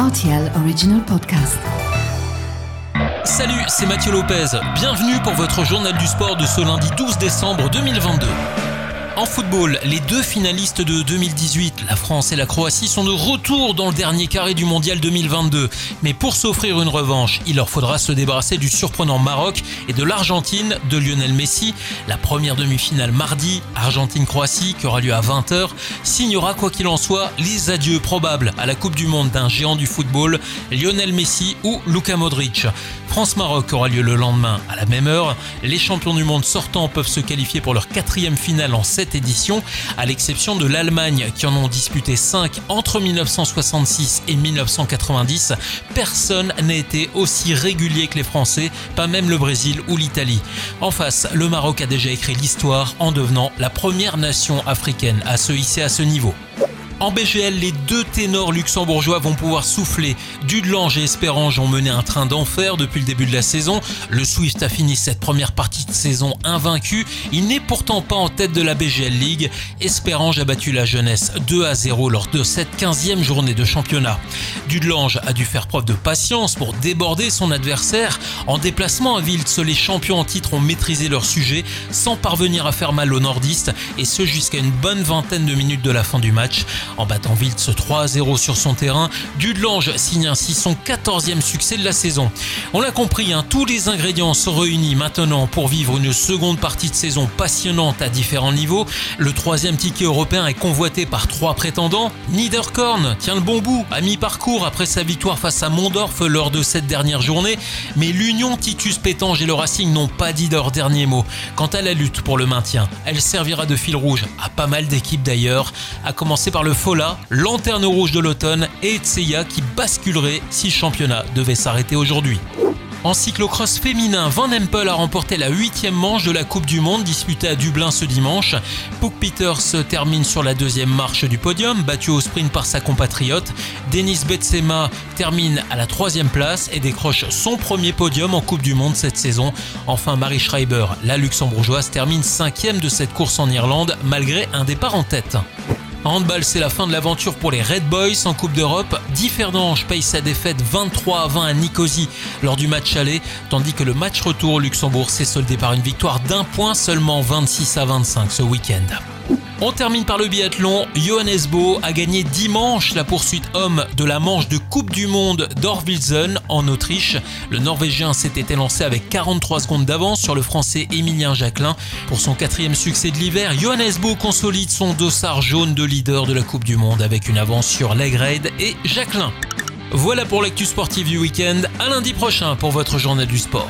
RTL Original Podcast. Salut, c'est Mathieu Lopez. Bienvenue pour votre journal du sport de ce lundi 12 décembre 2022. En football, les deux finalistes de 2018, la France et la Croatie, sont de retour dans le dernier carré du mondial 2022. Mais pour s'offrir une revanche, il leur faudra se débarrasser du surprenant Maroc et de l'Argentine de Lionel Messi. La première demi-finale mardi, Argentine-Croatie, qui aura lieu à 20h, signera quoi qu'il en soit les adieux probables à la Coupe du Monde d'un géant du football, Lionel Messi ou Luka Modric. France-Maroc aura lieu le lendemain à la même heure. Les champions du monde sortants peuvent se qualifier pour leur quatrième finale en cette édition, à l'exception de l'Allemagne qui en ont disputé 5 entre 1966 et 1990. Personne n'a été aussi régulier que les Français, pas même le Brésil ou l'Italie. En face, le Maroc a déjà écrit l'histoire en devenant la première nation africaine à se hisser à ce niveau. En BGL, les deux ténors luxembourgeois vont pouvoir souffler. Dudelange et Espérange ont mené un train d'enfer depuis le début de la saison. Le Swift a fini cette première partie de saison invaincu. Il n'est pourtant pas en tête de la BGL League. Espérange a battu la jeunesse 2 à 0 lors de cette 15e journée de championnat. Dudelange a dû faire preuve de patience pour déborder son adversaire. En déplacement à Wiltz, les champions en titre ont maîtrisé leur sujet sans parvenir à faire mal aux nordistes et ce jusqu'à une bonne vingtaine de minutes de la fin du match. En battant Wiltz 3 0 sur son terrain, Dudelange signe ainsi son 14e succès de la saison. On l'a compris, hein, tous les ingrédients sont réunis maintenant pour vivre une seconde partie de saison passionnante à différents niveaux. Le troisième ticket européen est convoité par trois prétendants. Niederkorn tient le bon bout à mi-parcours après sa victoire face à Mondorf lors de cette dernière journée, mais l'Union Titus Pétange et le Racing n'ont pas dit leur dernier mot. Quant à la lutte pour le maintien, elle servira de fil rouge à pas mal d'équipes d'ailleurs, à commencer par le Fola, lanterne rouge de l'automne et Etseya qui basculerait si le championnat devait s'arrêter aujourd'hui. En cyclocross féminin, Van Empel a remporté la huitième manche de la Coupe du Monde disputée à Dublin ce dimanche. Pook Peters termine sur la deuxième marche du podium, battu au sprint par sa compatriote. Denis Betsema termine à la troisième place et décroche son premier podium en Coupe du Monde cette saison. Enfin, Marie Schreiber, la luxembourgeoise, termine cinquième de cette course en Irlande malgré un départ en tête. Handball, c'est la fin de l'aventure pour les Red Boys en Coupe d'Europe. Differdange paye sa défaite 23 à 20 à Nicosie lors du match aller, tandis que le match retour au Luxembourg s'est soldé par une victoire d'un point seulement 26 à 25 ce week-end. On termine par le biathlon. Johannes Bo a gagné dimanche la poursuite homme de la manche de Coupe du Monde d'Orvilsen en Autriche. Le Norvégien s'était lancé avec 43 secondes d'avance sur le Français Emilien Jacquelin. Pour son quatrième succès de l'hiver, Johannes Bo consolide son dossard jaune de leader de la Coupe du Monde avec une avance sur Legrade et Jacquelin. Voilà pour l'actu sportive du week-end. À lundi prochain pour votre journal du sport.